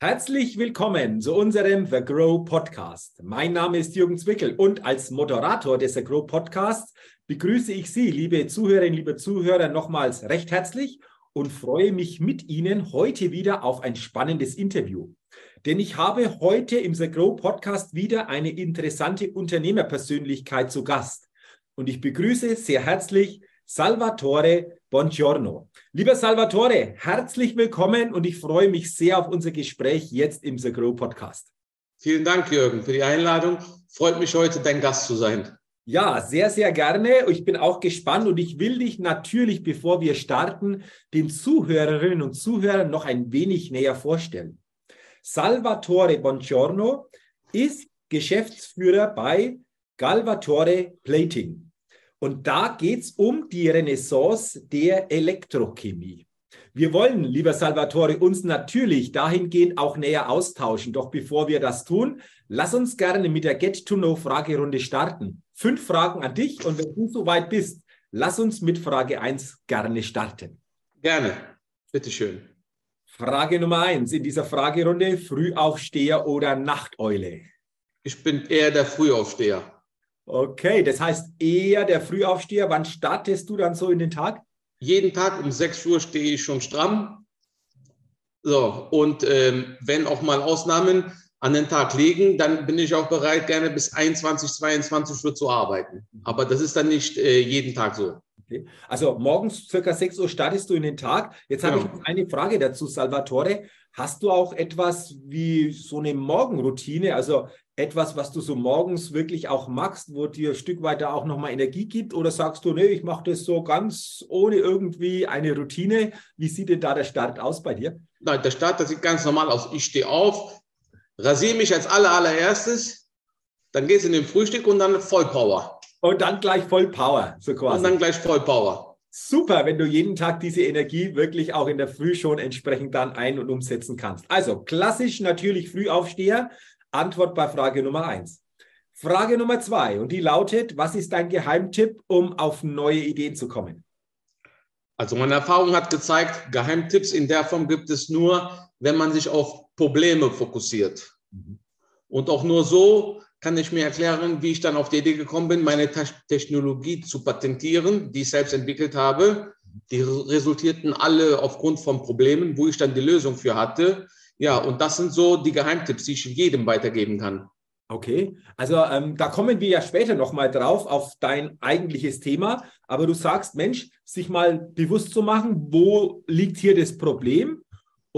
Herzlich willkommen zu unserem The Grow Podcast. Mein Name ist Jürgen Zwickel und als Moderator des The Grow Podcasts begrüße ich Sie, liebe Zuhörerinnen, liebe Zuhörer, nochmals recht herzlich und freue mich mit Ihnen heute wieder auf ein spannendes Interview. Denn ich habe heute im The Grow Podcast wieder eine interessante Unternehmerpersönlichkeit zu Gast. Und ich begrüße sehr herzlich Salvatore Buongiorno. Lieber Salvatore, herzlich willkommen und ich freue mich sehr auf unser Gespräch jetzt im The Grow Podcast. Vielen Dank, Jürgen, für die Einladung. Freut mich heute, dein Gast zu sein. Ja, sehr, sehr gerne. Ich bin auch gespannt und ich will dich natürlich, bevor wir starten, den Zuhörerinnen und Zuhörern noch ein wenig näher vorstellen. Salvatore Buongiorno ist Geschäftsführer bei Galvatore Plating. Und da geht es um die Renaissance der Elektrochemie. Wir wollen, lieber Salvatore, uns natürlich dahingehend auch näher austauschen. Doch bevor wir das tun, lass uns gerne mit der Get-to-Know-Fragerunde starten. Fünf Fragen an dich und wenn du soweit bist, lass uns mit Frage 1 gerne starten. Gerne, bitteschön. Frage Nummer 1 in dieser Fragerunde, Frühaufsteher oder Nachteule? Ich bin eher der Frühaufsteher. Okay, das heißt eher der Frühaufsteher. Wann startest du dann so in den Tag? Jeden Tag um 6 Uhr stehe ich schon stramm. So, und ähm, wenn auch mal Ausnahmen an den Tag liegen, dann bin ich auch bereit, gerne bis 21, 22 Uhr zu arbeiten. Aber das ist dann nicht äh, jeden Tag so. Okay. Also morgens circa 6 Uhr startest du in den Tag. Jetzt habe genau. ich eine Frage dazu, Salvatore. Hast du auch etwas wie so eine Morgenroutine? Also etwas, was du so morgens wirklich auch magst, wo dir ein Stück weiter auch nochmal Energie gibt? Oder sagst du, nee, ich mache das so ganz ohne irgendwie eine Routine? Wie sieht denn da der Start aus bei dir? Nein, der Start, das sieht ganz normal aus. Ich stehe auf, rasiere mich als aller, allererstes, dann geht es in den Frühstück und dann Vollpower. Und dann gleich Vollpower, so quasi. Und dann gleich Vollpower. Super, wenn du jeden Tag diese Energie wirklich auch in der Früh schon entsprechend dann ein- und umsetzen kannst. Also klassisch natürlich Frühaufsteher, Antwort bei Frage Nummer eins. Frage Nummer zwei, und die lautet, was ist dein Geheimtipp, um auf neue Ideen zu kommen? Also meine Erfahrung hat gezeigt, Geheimtipps in der Form gibt es nur, wenn man sich auf Probleme fokussiert. Mhm. Und auch nur so kann ich mir erklären, wie ich dann auf die Idee gekommen bin, meine Technologie zu patentieren, die ich selbst entwickelt habe. Die resultierten alle aufgrund von Problemen, wo ich dann die Lösung für hatte. Ja, und das sind so die Geheimtipps, die ich jedem weitergeben kann. Okay, also ähm, da kommen wir ja später nochmal drauf auf dein eigentliches Thema. Aber du sagst, Mensch, sich mal bewusst zu machen, wo liegt hier das Problem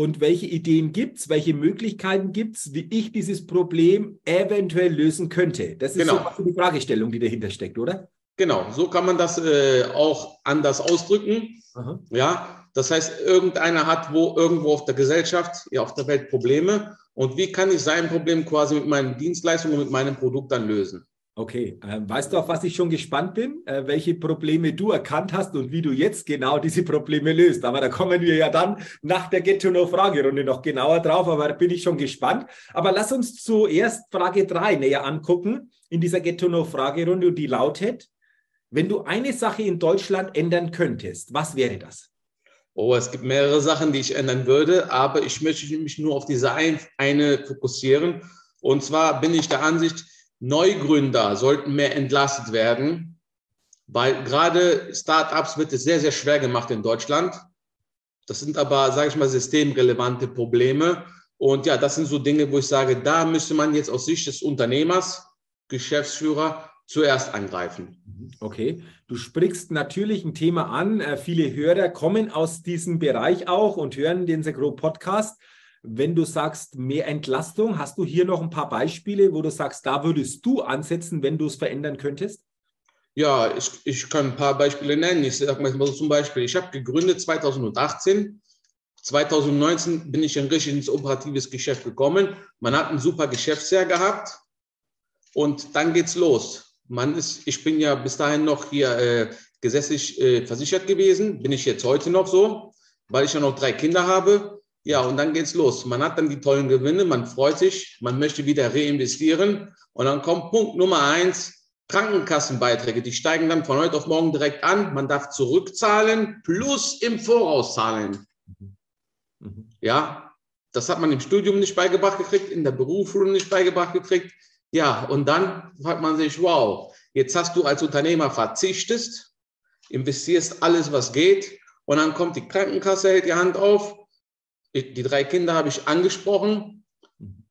und welche Ideen gibt es, welche Möglichkeiten gibt es, wie ich dieses Problem eventuell lösen könnte. Das ist genau. so die Fragestellung, die dahinter steckt, oder? Genau, so kann man das äh, auch anders ausdrücken. Aha. Ja, das heißt, irgendeiner hat wo irgendwo auf der Gesellschaft, ja, auf der Welt Probleme. Und wie kann ich sein Problem quasi mit meinen Dienstleistungen und mit meinem Produkt dann lösen? Okay, äh, weißt du, auf was ich schon gespannt bin? Äh, welche Probleme du erkannt hast und wie du jetzt genau diese Probleme löst. Aber da kommen wir ja dann nach der Get-to-Know-Fragerunde noch genauer drauf, aber da bin ich schon gespannt. Aber lass uns zuerst Frage 3 näher angucken in dieser Get-to-Know-Fragerunde und die lautet, wenn du eine Sache in Deutschland ändern könntest, was wäre das? Oh, es gibt mehrere Sachen, die ich ändern würde, aber ich möchte mich nur auf diese ein, eine fokussieren. Und zwar bin ich der Ansicht, Neugründer sollten mehr entlastet werden, weil gerade Startups wird es sehr, sehr schwer gemacht in Deutschland. Das sind aber, sage ich mal, systemrelevante Probleme. Und ja, das sind so Dinge, wo ich sage, da müsste man jetzt aus Sicht des Unternehmers, Geschäftsführer zuerst angreifen. Okay, du sprichst natürlich ein Thema an. Äh, viele Hörer kommen aus diesem Bereich auch und hören den Segro Podcast. Wenn du sagst mehr Entlastung, hast du hier noch ein paar Beispiele, wo du sagst, da würdest du ansetzen, wenn du es verändern könntest? Ja, ich, ich kann ein paar Beispiele nennen. Ich sage mal zum Beispiel, ich habe gegründet 2018. 2019 bin ich in richtig ins operatives Geschäft gekommen. Man hat ein super Geschäftsjahr gehabt und dann geht's los man ist, ich bin ja bis dahin noch hier äh, gesetzlich äh, versichert gewesen, bin ich jetzt heute noch so, weil ich ja noch drei Kinder habe. Ja, und dann geht's los. Man hat dann die tollen Gewinne, man freut sich, man möchte wieder reinvestieren. Und dann kommt Punkt Nummer eins, Krankenkassenbeiträge, die steigen dann von heute auf morgen direkt an. Man darf zurückzahlen plus im Voraus zahlen. Mhm. Ja, Das hat man im Studium nicht beigebracht gekriegt, in der Berufsschule nicht beigebracht gekriegt. Ja, und dann fragt man sich, wow, jetzt hast du als Unternehmer verzichtest, investierst alles, was geht, und dann kommt die Krankenkasse, hält die Hand auf. Die drei Kinder habe ich angesprochen.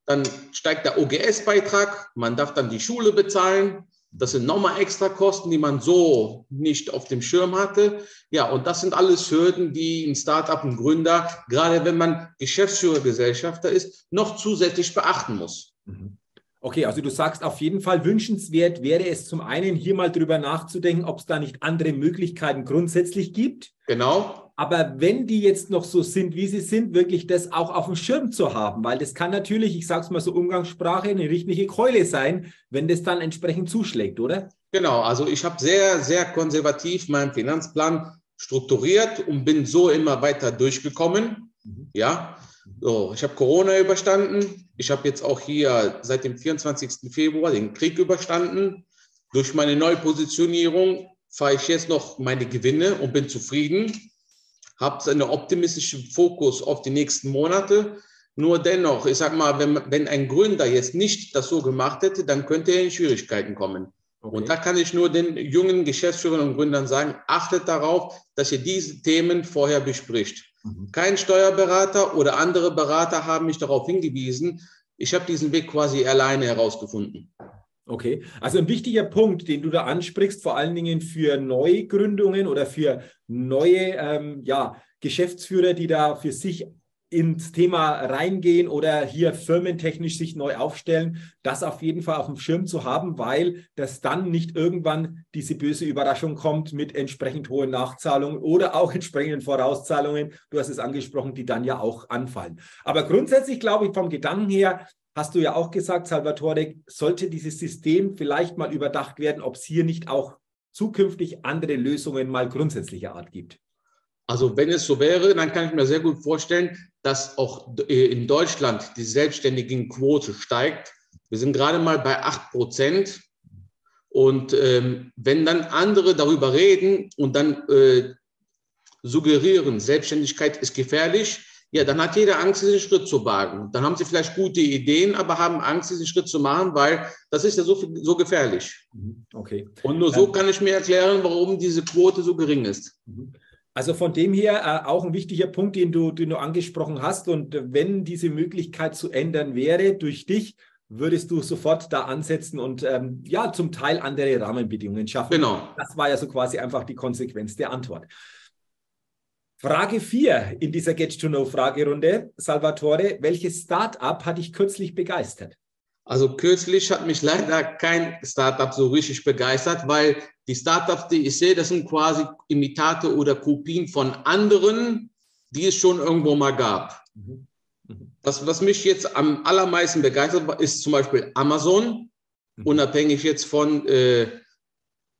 Dann steigt der OGS-Beitrag, man darf dann die Schule bezahlen. Das sind nochmal extra Kosten, die man so nicht auf dem Schirm hatte. Ja, und das sind alles Hürden, die ein Startup, ein Gründer, gerade wenn man Geschäftsführer, Gesellschafter ist, noch zusätzlich beachten muss. Mhm. Okay, also du sagst auf jeden Fall wünschenswert wäre es zum einen hier mal drüber nachzudenken, ob es da nicht andere Möglichkeiten grundsätzlich gibt. Genau. Aber wenn die jetzt noch so sind, wie sie sind, wirklich das auch auf dem Schirm zu haben, weil das kann natürlich, ich sage es mal so Umgangssprache, eine richtige Keule sein, wenn das dann entsprechend zuschlägt, oder? Genau, also ich habe sehr, sehr konservativ meinen Finanzplan strukturiert und bin so immer weiter durchgekommen. Mhm. Ja, so, ich habe Corona überstanden. Ich habe jetzt auch hier seit dem 24. Februar den Krieg überstanden. Durch meine Neupositionierung fahre ich jetzt noch meine Gewinne und bin zufrieden habe einen optimistischen Fokus auf die nächsten Monate. Nur dennoch, ich sage mal, wenn, wenn ein Gründer jetzt nicht das so gemacht hätte, dann könnte er in Schwierigkeiten kommen. Okay. Und da kann ich nur den jungen Geschäftsführern und Gründern sagen, achtet darauf, dass ihr diese Themen vorher bespricht. Mhm. Kein Steuerberater oder andere Berater haben mich darauf hingewiesen. Ich habe diesen Weg quasi alleine herausgefunden. Okay, also ein wichtiger Punkt, den du da ansprichst, vor allen Dingen für Neugründungen oder für neue ähm, ja, Geschäftsführer, die da für sich ins Thema reingehen oder hier firmentechnisch sich neu aufstellen, das auf jeden Fall auf dem Schirm zu haben, weil das dann nicht irgendwann diese böse Überraschung kommt mit entsprechend hohen Nachzahlungen oder auch entsprechenden Vorauszahlungen. Du hast es angesprochen, die dann ja auch anfallen. Aber grundsätzlich glaube ich vom Gedanken her, hast du ja auch gesagt, Salvatore, sollte dieses System vielleicht mal überdacht werden, ob es hier nicht auch zukünftig andere Lösungen mal grundsätzlicher Art gibt. Also wenn es so wäre, dann kann ich mir sehr gut vorstellen, dass auch äh, in Deutschland die Selbstständigenquote steigt. Wir sind gerade mal bei 8 Prozent. Und ähm, wenn dann andere darüber reden und dann äh, suggerieren, Selbstständigkeit ist gefährlich, ja, dann hat jeder Angst, diesen Schritt zu wagen. Dann haben sie vielleicht gute Ideen, aber haben Angst, diesen Schritt zu machen, weil das ist ja so, so gefährlich. Mhm, okay. Und nur so ähm, kann ich mir erklären, warum diese Quote so gering ist. Mhm. Also von dem her äh, auch ein wichtiger Punkt, den du, den du angesprochen hast. Und wenn diese Möglichkeit zu ändern wäre durch dich, würdest du sofort da ansetzen und ähm, ja, zum Teil andere Rahmenbedingungen schaffen. Genau. Das war ja so quasi einfach die Konsequenz der Antwort. Frage 4 in dieser Get-to-Know-Fragerunde. Salvatore, welches Startup hat dich kürzlich begeistert? Also kürzlich hat mich leider kein Startup so richtig begeistert, weil die Startups, die ich sehe, das sind quasi Imitate oder Kopien von anderen, die es schon irgendwo mal gab. Mhm. Mhm. Das, was mich jetzt am allermeisten begeistert, ist zum Beispiel Amazon, mhm. unabhängig jetzt von äh,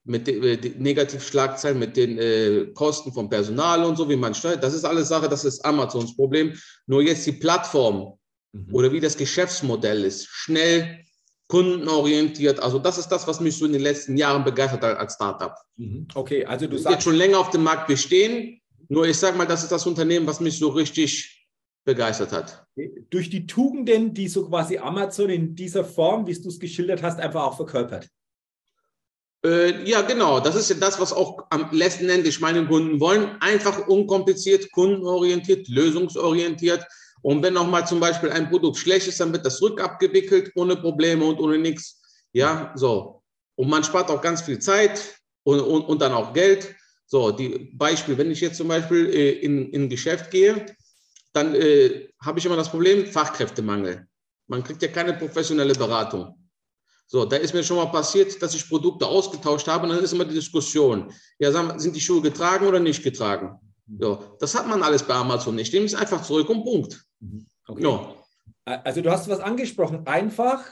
mit den äh, Negativschlagzeilen, mit den äh, Kosten vom Personal und so, wie man steuert. Das ist alles Sache, das ist Amazons Problem. Nur jetzt die Plattform mhm. oder wie das Geschäftsmodell ist, schnell, kundenorientiert. Also das ist das, was mich so in den letzten Jahren begeistert hat als Startup. Mhm. Okay, also du sagst... Jetzt schon länger auf dem Markt bestehen, nur ich sage mal, das ist das Unternehmen, was mich so richtig begeistert hat. Durch die Tugenden, die so quasi Amazon in dieser Form, wie du es geschildert hast, einfach auch verkörpert. Äh, ja, genau. Das ist ja das, was auch am letzten Endes meine Kunden wollen. Einfach unkompliziert, kundenorientiert, lösungsorientiert. Und wenn auch mal zum Beispiel ein Produkt schlecht ist, dann wird das rückabgewickelt ohne Probleme und ohne nichts. Ja, so. Und man spart auch ganz viel Zeit und, und, und dann auch Geld. So, die Beispiel, wenn ich jetzt zum Beispiel äh, in, in ein Geschäft gehe, dann äh, habe ich immer das Problem Fachkräftemangel. Man kriegt ja keine professionelle Beratung. So, da ist mir schon mal passiert, dass ich Produkte ausgetauscht habe und dann ist immer die Diskussion. Ja, sind die Schuhe getragen oder nicht getragen? So, das hat man alles bei Amazon nicht. Nehmen es einfach zurück und Punkt. Mhm. Okay. Ja. Also du hast was angesprochen, einfach,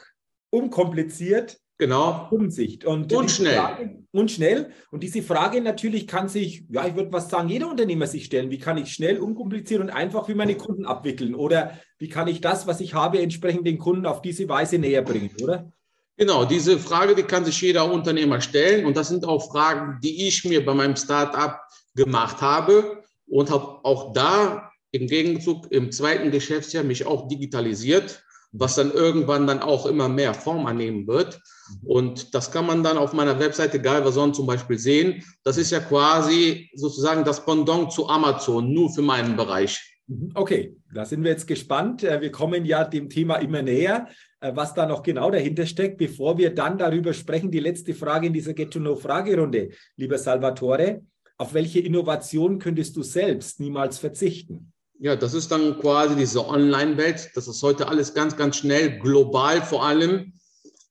unkompliziert, genau. Umsicht. Und, und schnell. Frage, und schnell. Und diese Frage natürlich kann sich, ja, ich würde was sagen, jeder Unternehmer sich stellen. Wie kann ich schnell, unkompliziert und einfach für meine Kunden abwickeln? Oder wie kann ich das, was ich habe, entsprechend den Kunden auf diese Weise näher bringen, oder? Genau, diese Frage, die kann sich jeder Unternehmer stellen. Und das sind auch Fragen, die ich mir bei meinem Startup gemacht habe und habe auch da im Gegenzug im zweiten Geschäftsjahr mich auch digitalisiert, was dann irgendwann dann auch immer mehr Form annehmen wird. Und das kann man dann auf meiner Webseite Galvason zum Beispiel sehen. Das ist ja quasi sozusagen das Pendant zu Amazon, nur für meinen Bereich. Mhm. Okay, da sind wir jetzt gespannt. Äh, wir kommen ja dem Thema immer näher, äh, was da noch genau dahinter steckt. Bevor wir dann darüber sprechen, die letzte Frage in dieser Get-to-Know-Fragerunde, lieber Salvatore. Auf welche Innovation könntest du selbst niemals verzichten? Ja, das ist dann quasi diese Online-Welt, dass das heute alles ganz, ganz schnell, global vor allem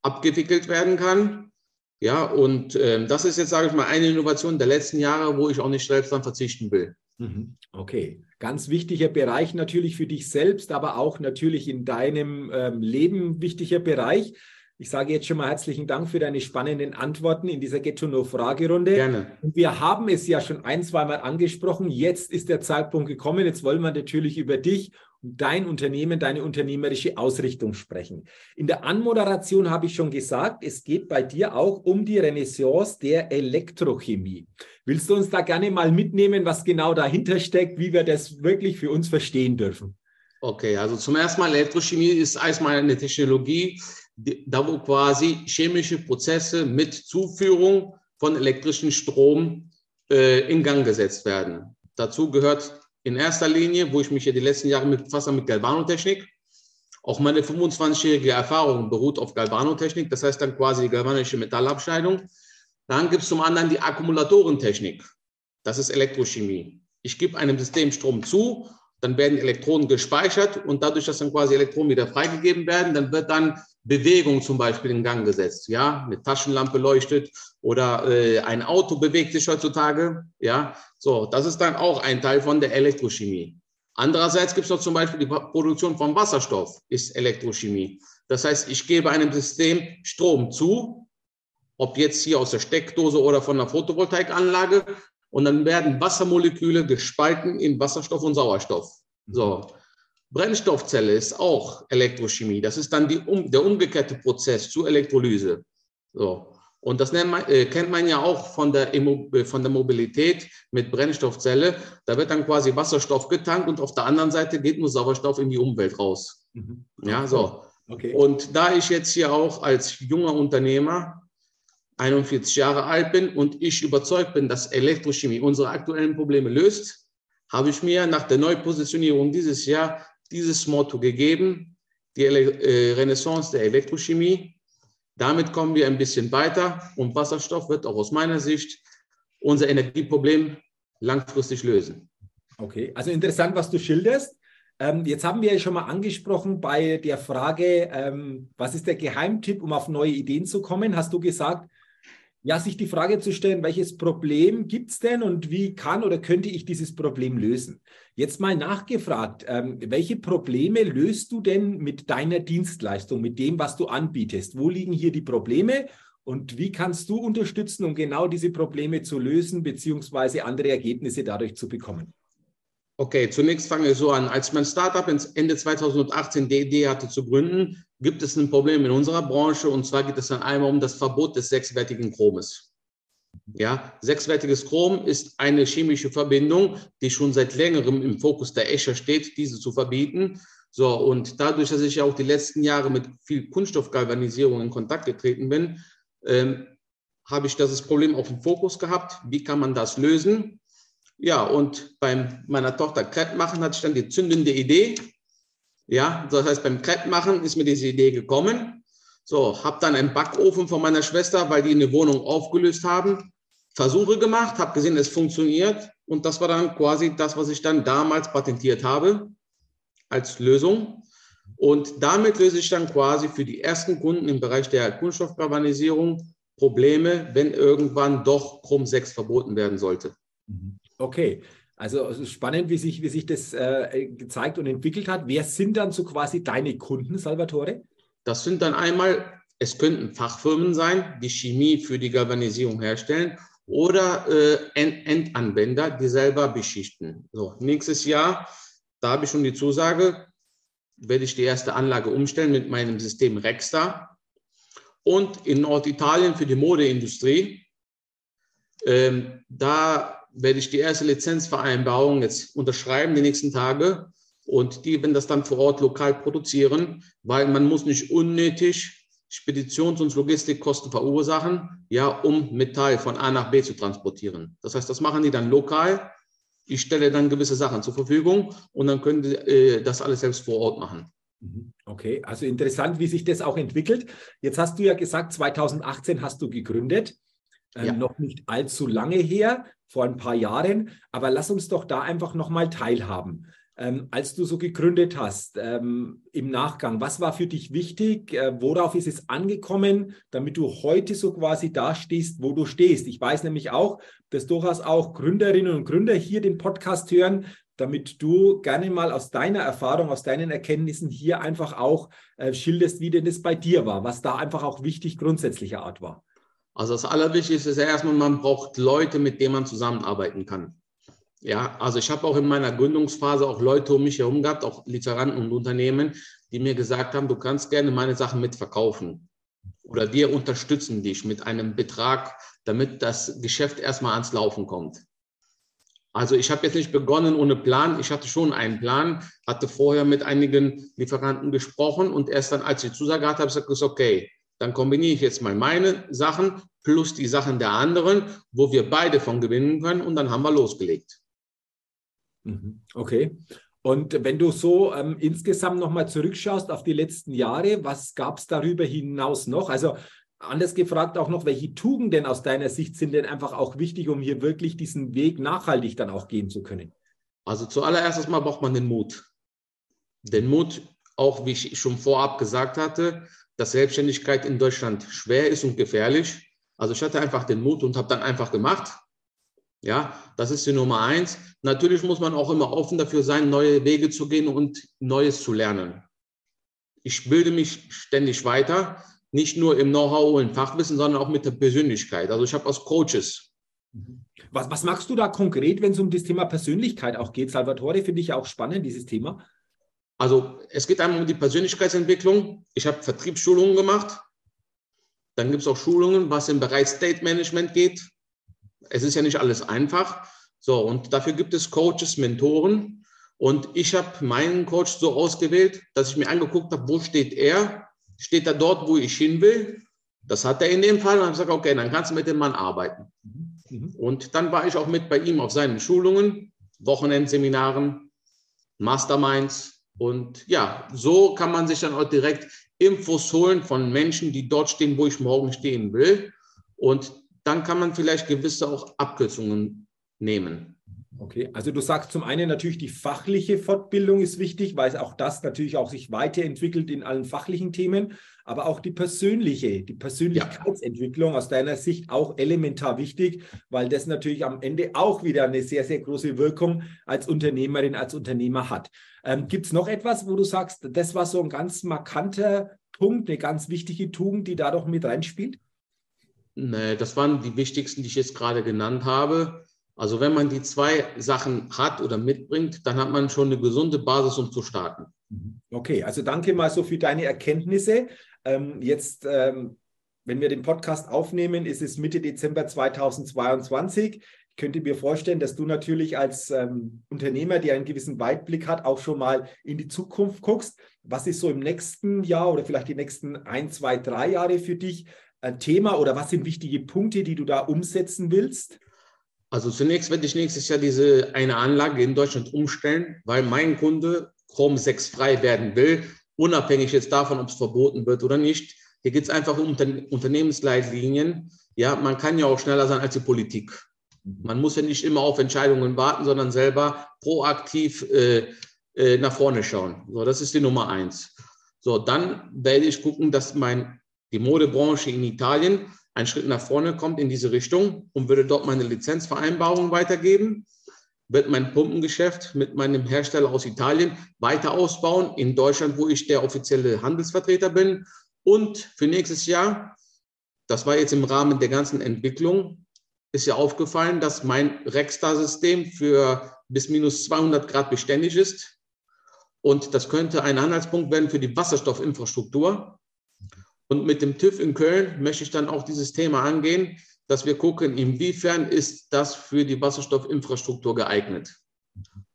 abgewickelt werden kann. Ja, und äh, das ist jetzt, sage ich mal, eine Innovation der letzten Jahre, wo ich auch nicht selbst dann verzichten will. Mhm. Okay, ganz wichtiger Bereich natürlich für dich selbst, aber auch natürlich in deinem ähm, Leben wichtiger Bereich. Ich sage jetzt schon mal herzlichen Dank für deine spannenden Antworten in dieser Get-to-Know-Fragerunde. Gerne. Und wir haben es ja schon ein, zweimal angesprochen. Jetzt ist der Zeitpunkt gekommen. Jetzt wollen wir natürlich über dich und dein Unternehmen, deine unternehmerische Ausrichtung sprechen. In der Anmoderation habe ich schon gesagt, es geht bei dir auch um die Renaissance der Elektrochemie. Willst du uns da gerne mal mitnehmen, was genau dahinter steckt, wie wir das wirklich für uns verstehen dürfen? Okay, also zum ersten Mal Elektrochemie ist erstmal eine Technologie, da wo quasi chemische Prozesse mit Zuführung von elektrischen Strom äh, in Gang gesetzt werden. Dazu gehört in erster Linie, wo ich mich ja die letzten Jahre mit befasse, mit Galvanotechnik. Auch meine 25-jährige Erfahrung beruht auf Galvanotechnik, das heißt dann quasi die galvanische Metallabscheidung. Dann gibt es zum anderen die Akkumulatorentechnik. Das ist Elektrochemie. Ich gebe einem System Strom zu dann werden Elektronen gespeichert und dadurch, dass dann quasi Elektronen wieder freigegeben werden, dann wird dann Bewegung zum Beispiel in Gang gesetzt. Ja, eine Taschenlampe leuchtet oder äh, ein Auto bewegt sich heutzutage. Ja, so, das ist dann auch ein Teil von der Elektrochemie. Andererseits gibt es noch zum Beispiel die Produktion von Wasserstoff, ist Elektrochemie. Das heißt, ich gebe einem System Strom zu, ob jetzt hier aus der Steckdose oder von der Photovoltaikanlage, und dann werden Wassermoleküle gespalten in Wasserstoff und Sauerstoff. So. Brennstoffzelle ist auch Elektrochemie. Das ist dann die, um, der umgekehrte Prozess zur Elektrolyse. So. Und das man, äh, kennt man ja auch von der, äh, von der Mobilität mit Brennstoffzelle. Da wird dann quasi Wasserstoff getankt und auf der anderen Seite geht nur Sauerstoff in die Umwelt raus. Mhm. Ja, so. Okay. Und da ich jetzt hier auch als junger Unternehmer 41 Jahre alt bin und ich überzeugt bin, dass Elektrochemie unsere aktuellen Probleme löst, habe ich mir nach der Neupositionierung dieses Jahr dieses Motto gegeben, die äh, Renaissance der Elektrochemie. Damit kommen wir ein bisschen weiter und Wasserstoff wird auch aus meiner Sicht unser Energieproblem langfristig lösen. Okay, also interessant, was du schilderst. Ähm, jetzt haben wir ja schon mal angesprochen bei der Frage, ähm, was ist der Geheimtipp, um auf neue Ideen zu kommen? Hast du gesagt, ja, sich die Frage zu stellen, welches Problem gibt es denn und wie kann oder könnte ich dieses Problem lösen? Jetzt mal nachgefragt, ähm, welche Probleme löst du denn mit deiner Dienstleistung, mit dem, was du anbietest? Wo liegen hier die Probleme und wie kannst du unterstützen, um genau diese Probleme zu lösen, beziehungsweise andere Ergebnisse dadurch zu bekommen? Okay, zunächst fange ich so an. Als mein Startup Ende 2018 die Idee hatte zu gründen, gibt es ein Problem in unserer Branche und zwar geht es dann einmal um das Verbot des sechswertigen Chromes. Ja, sechswertiges Chrom ist eine chemische Verbindung, die schon seit längerem im Fokus der Escher steht, diese zu verbieten. So, und dadurch, dass ich ja auch die letzten Jahre mit viel Kunststoffgalvanisierung in Kontakt getreten bin, ähm, habe ich das Problem auf dem Fokus gehabt. Wie kann man das lösen? Ja, und bei meiner Tochter Crepe machen hatte ich dann die zündende Idee, ja, das heißt, beim Crepe machen ist mir diese Idee gekommen. So, habe dann einen Backofen von meiner Schwester, weil die eine Wohnung aufgelöst haben, Versuche gemacht, habe gesehen, es funktioniert. Und das war dann quasi das, was ich dann damals patentiert habe als Lösung. Und damit löse ich dann quasi für die ersten Kunden im Bereich der Kunststoffgalvanisierung Probleme, wenn irgendwann doch Chrom 6 verboten werden sollte. Okay, also spannend, wie sich, wie sich das äh, gezeigt und entwickelt hat. Wer sind dann so quasi deine Kunden, Salvatore? Das sind dann einmal, es könnten Fachfirmen sein, die Chemie für die Galvanisierung herstellen oder äh, Endanwender, die selber beschichten. So, nächstes Jahr, da habe ich schon die Zusage, werde ich die erste Anlage umstellen mit meinem System Rexta. Und in Norditalien für die Modeindustrie, ähm, da werde ich die erste Lizenzvereinbarung jetzt unterschreiben die nächsten Tage und die werden das dann vor Ort lokal produzieren, weil man muss nicht unnötig Speditions- und Logistikkosten verursachen, ja, um Metall von A nach B zu transportieren. Das heißt, das machen die dann lokal. Ich stelle dann gewisse Sachen zur Verfügung und dann können die äh, das alles selbst vor Ort machen. Mhm. Okay, also interessant, wie sich das auch entwickelt. Jetzt hast du ja gesagt, 2018 hast du gegründet. Ähm, ja. Noch nicht allzu lange her, vor ein paar Jahren. Aber lass uns doch da einfach nochmal teilhaben. Ähm, als du so gegründet hast, ähm, im Nachgang, was war für dich wichtig? Äh, worauf ist es angekommen, damit du heute so quasi da stehst, wo du stehst? Ich weiß nämlich auch, dass durchaus auch Gründerinnen und Gründer hier den Podcast hören, damit du gerne mal aus deiner Erfahrung, aus deinen Erkenntnissen hier einfach auch äh, schilderst, wie denn das bei dir war, was da einfach auch wichtig grundsätzlicher Art war. Also das Allerwichtigste ist erstmal, man braucht Leute, mit denen man zusammenarbeiten kann. Ja, also ich habe auch in meiner Gründungsphase auch Leute um mich herum gehabt, auch Lieferanten und Unternehmen, die mir gesagt haben, du kannst gerne meine Sachen mitverkaufen oder wir unterstützen dich mit einem Betrag, damit das Geschäft erstmal ans Laufen kommt. Also ich habe jetzt nicht begonnen ohne Plan. Ich hatte schon einen Plan, hatte vorher mit einigen Lieferanten gesprochen und erst dann, als ich Zusage hatte, habe ich gesagt, okay, dann kombiniere ich jetzt mal meine Sachen plus die Sachen der anderen, wo wir beide von gewinnen können und dann haben wir losgelegt. Mhm. Okay. Und wenn du so ähm, insgesamt nochmal zurückschaust auf die letzten Jahre, was gab es darüber hinaus noch? Also anders gefragt auch noch, welche Tugenden aus deiner Sicht sind denn einfach auch wichtig, um hier wirklich diesen Weg nachhaltig dann auch gehen zu können? Also zuallererst mal braucht man den Mut. Den Mut, auch wie ich schon vorab gesagt hatte, dass Selbstständigkeit in Deutschland schwer ist und gefährlich. Also ich hatte einfach den Mut und habe dann einfach gemacht. Ja, das ist die Nummer eins. Natürlich muss man auch immer offen dafür sein, neue Wege zu gehen und Neues zu lernen. Ich bilde mich ständig weiter, nicht nur im Know-how und Fachwissen, sondern auch mit der Persönlichkeit. Also ich habe als Coaches. Was, was magst du da konkret, wenn es um das Thema Persönlichkeit auch geht? Salvatore, finde ich ja auch spannend, dieses Thema. Also es geht einmal um die Persönlichkeitsentwicklung. Ich habe Vertriebsschulungen gemacht. Dann gibt es auch Schulungen, was im Bereich State Management geht es ist ja nicht alles einfach. So, und dafür gibt es Coaches, Mentoren. Und ich habe meinen Coach so ausgewählt, dass ich mir angeguckt habe, wo steht er? Steht er dort, wo ich hin will? Das hat er in dem Fall. Und habe gesagt, okay, dann kannst du mit dem Mann arbeiten. Mhm. Und dann war ich auch mit bei ihm auf seinen Schulungen, Wochenendseminaren, Masterminds. Und ja, so kann man sich dann auch direkt Infos holen von Menschen, die dort stehen, wo ich morgen stehen will. Und dann kann man vielleicht gewisse auch Abkürzungen nehmen. Okay, also du sagst zum einen natürlich die fachliche Fortbildung ist wichtig, weil auch das natürlich auch sich weiterentwickelt in allen fachlichen Themen, aber auch die persönliche, die Persönlichkeitsentwicklung aus deiner Sicht auch elementar wichtig, weil das natürlich am Ende auch wieder eine sehr, sehr große Wirkung als Unternehmerin, als Unternehmer hat. Ähm, Gibt es noch etwas, wo du sagst, das war so ein ganz markanter Punkt, eine ganz wichtige Tugend, die da doch mit reinspielt? Nee, das waren die wichtigsten, die ich jetzt gerade genannt habe. Also wenn man die zwei Sachen hat oder mitbringt, dann hat man schon eine gesunde Basis, um zu starten. Mhm. Okay, also danke mal so für deine Erkenntnisse. Ähm, jetzt, ähm, wenn wir den Podcast aufnehmen, ist es Mitte Dezember 2022. Ich könnte mir vorstellen, dass du natürlich als ähm, Unternehmer, der einen gewissen Weitblick hat, auch schon mal in die Zukunft guckst. Was ist so im nächsten Jahr oder vielleicht die nächsten ein, zwei, drei Jahre für dich? ein Thema oder was sind wichtige Punkte, die du da umsetzen willst? Also zunächst werde ich nächstes Jahr diese eine Anlage in Deutschland umstellen, weil mein Kunde Chrome 6 frei werden will, unabhängig jetzt davon, ob es verboten wird oder nicht. Hier geht es einfach um Unternehmensleitlinien. Ja, man kann ja auch schneller sein als die Politik. Man muss ja nicht immer auf Entscheidungen warten, sondern selber proaktiv äh, äh, nach vorne schauen. So, das ist die Nummer eins. So, dann werde ich gucken, dass mein die Modebranche in Italien einen Schritt nach vorne kommt in diese Richtung und würde dort meine Lizenzvereinbarung weitergeben, wird mein Pumpengeschäft mit meinem Hersteller aus Italien weiter ausbauen in Deutschland, wo ich der offizielle Handelsvertreter bin. Und für nächstes Jahr, das war jetzt im Rahmen der ganzen Entwicklung, ist ja aufgefallen, dass mein Rexstar-System für bis minus 200 Grad beständig ist. Und das könnte ein Anhaltspunkt werden für die Wasserstoffinfrastruktur. Und mit dem TÜV in Köln möchte ich dann auch dieses Thema angehen, dass wir gucken, inwiefern ist das für die Wasserstoffinfrastruktur geeignet.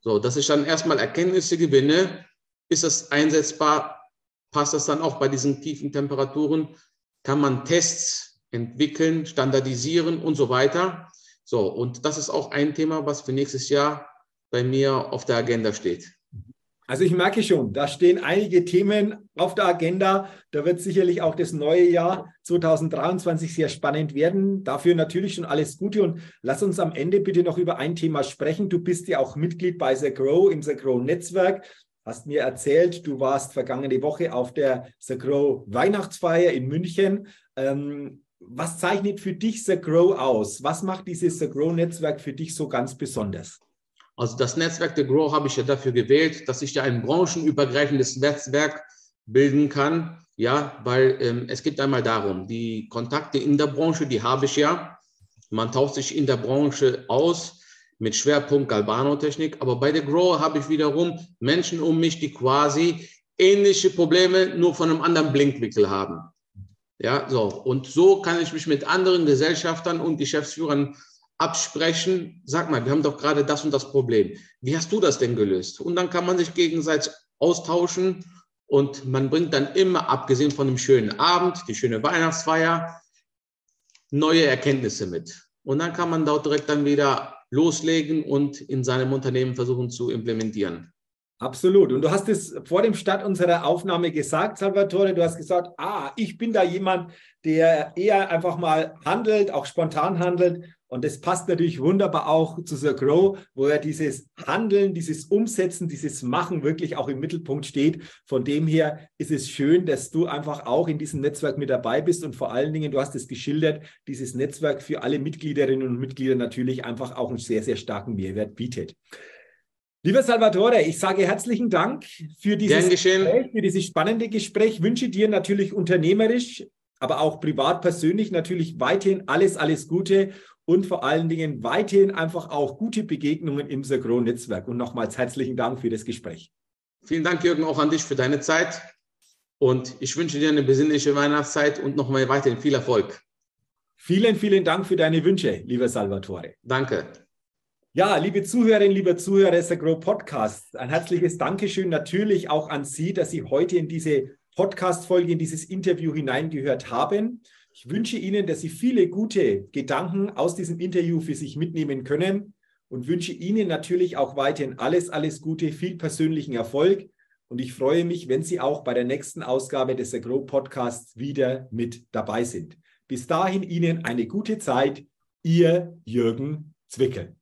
So, dass ich dann erstmal Erkenntnisse gewinne, ist das einsetzbar, passt das dann auch bei diesen tiefen Temperaturen, kann man Tests entwickeln, standardisieren und so weiter. So, und das ist auch ein Thema, was für nächstes Jahr bei mir auf der Agenda steht. Also ich merke schon, da stehen einige Themen auf der Agenda. Da wird sicherlich auch das neue Jahr 2023 sehr spannend werden. Dafür natürlich schon alles Gute und lass uns am Ende bitte noch über ein Thema sprechen. Du bist ja auch Mitglied bei The Grow im The Grow Netzwerk. Hast mir erzählt, du warst vergangene Woche auf der The Grow Weihnachtsfeier in München. Ähm, was zeichnet für dich The Grow aus? Was macht dieses The Grow Netzwerk für dich so ganz besonders? Also das Netzwerk der Grow habe ich ja dafür gewählt, dass ich ja ein branchenübergreifendes Netzwerk bilden kann. Ja, weil ähm, es geht einmal darum, die Kontakte in der Branche, die habe ich ja. Man tauscht sich in der Branche aus mit Schwerpunkt Galvanotechnik. Aber bei der Grow habe ich wiederum Menschen um mich, die quasi ähnliche Probleme nur von einem anderen Blinkwinkel haben. Ja, so. Und so kann ich mich mit anderen Gesellschaftern und Geschäftsführern absprechen, sag mal, wir haben doch gerade das und das Problem. Wie hast du das denn gelöst? Und dann kann man sich gegenseitig austauschen und man bringt dann immer, abgesehen von einem schönen Abend, die schöne Weihnachtsfeier, neue Erkenntnisse mit. Und dann kann man dort direkt dann wieder loslegen und in seinem Unternehmen versuchen zu implementieren. Absolut. Und du hast es vor dem Start unserer Aufnahme gesagt, Salvatore. Du hast gesagt, ah, ich bin da jemand, der eher einfach mal handelt, auch spontan handelt. Und das passt natürlich wunderbar auch zu Sir Grow, wo ja dieses Handeln, dieses Umsetzen, dieses Machen wirklich auch im Mittelpunkt steht. Von dem her ist es schön, dass du einfach auch in diesem Netzwerk mit dabei bist und vor allen Dingen, du hast es geschildert, dieses Netzwerk für alle Mitgliederinnen und Mitglieder natürlich einfach auch einen sehr, sehr starken Mehrwert bietet. Lieber Salvatore, ich sage herzlichen Dank für dieses, Gespräch, für dieses spannende Gespräch. Ich wünsche dir natürlich unternehmerisch, aber auch privat, persönlich natürlich weiterhin alles, alles Gute und vor allen Dingen weiterhin einfach auch gute Begegnungen im Sagro-Netzwerk. Und nochmals herzlichen Dank für das Gespräch. Vielen Dank, Jürgen, auch an dich für deine Zeit. Und ich wünsche dir eine besinnliche Weihnachtszeit und nochmal weiterhin viel Erfolg. Vielen, vielen Dank für deine Wünsche, lieber Salvatore. Danke. Ja, liebe Zuhörerinnen, liebe Zuhörer des Agro Podcast, ein herzliches Dankeschön natürlich auch an Sie, dass Sie heute in diese Podcast-Folge, in dieses Interview hineingehört haben. Ich wünsche Ihnen, dass Sie viele gute Gedanken aus diesem Interview für sich mitnehmen können und wünsche Ihnen natürlich auch weiterhin alles, alles Gute, viel persönlichen Erfolg. Und ich freue mich, wenn Sie auch bei der nächsten Ausgabe des Agro Podcasts wieder mit dabei sind. Bis dahin Ihnen eine gute Zeit. Ihr Jürgen Zwickel.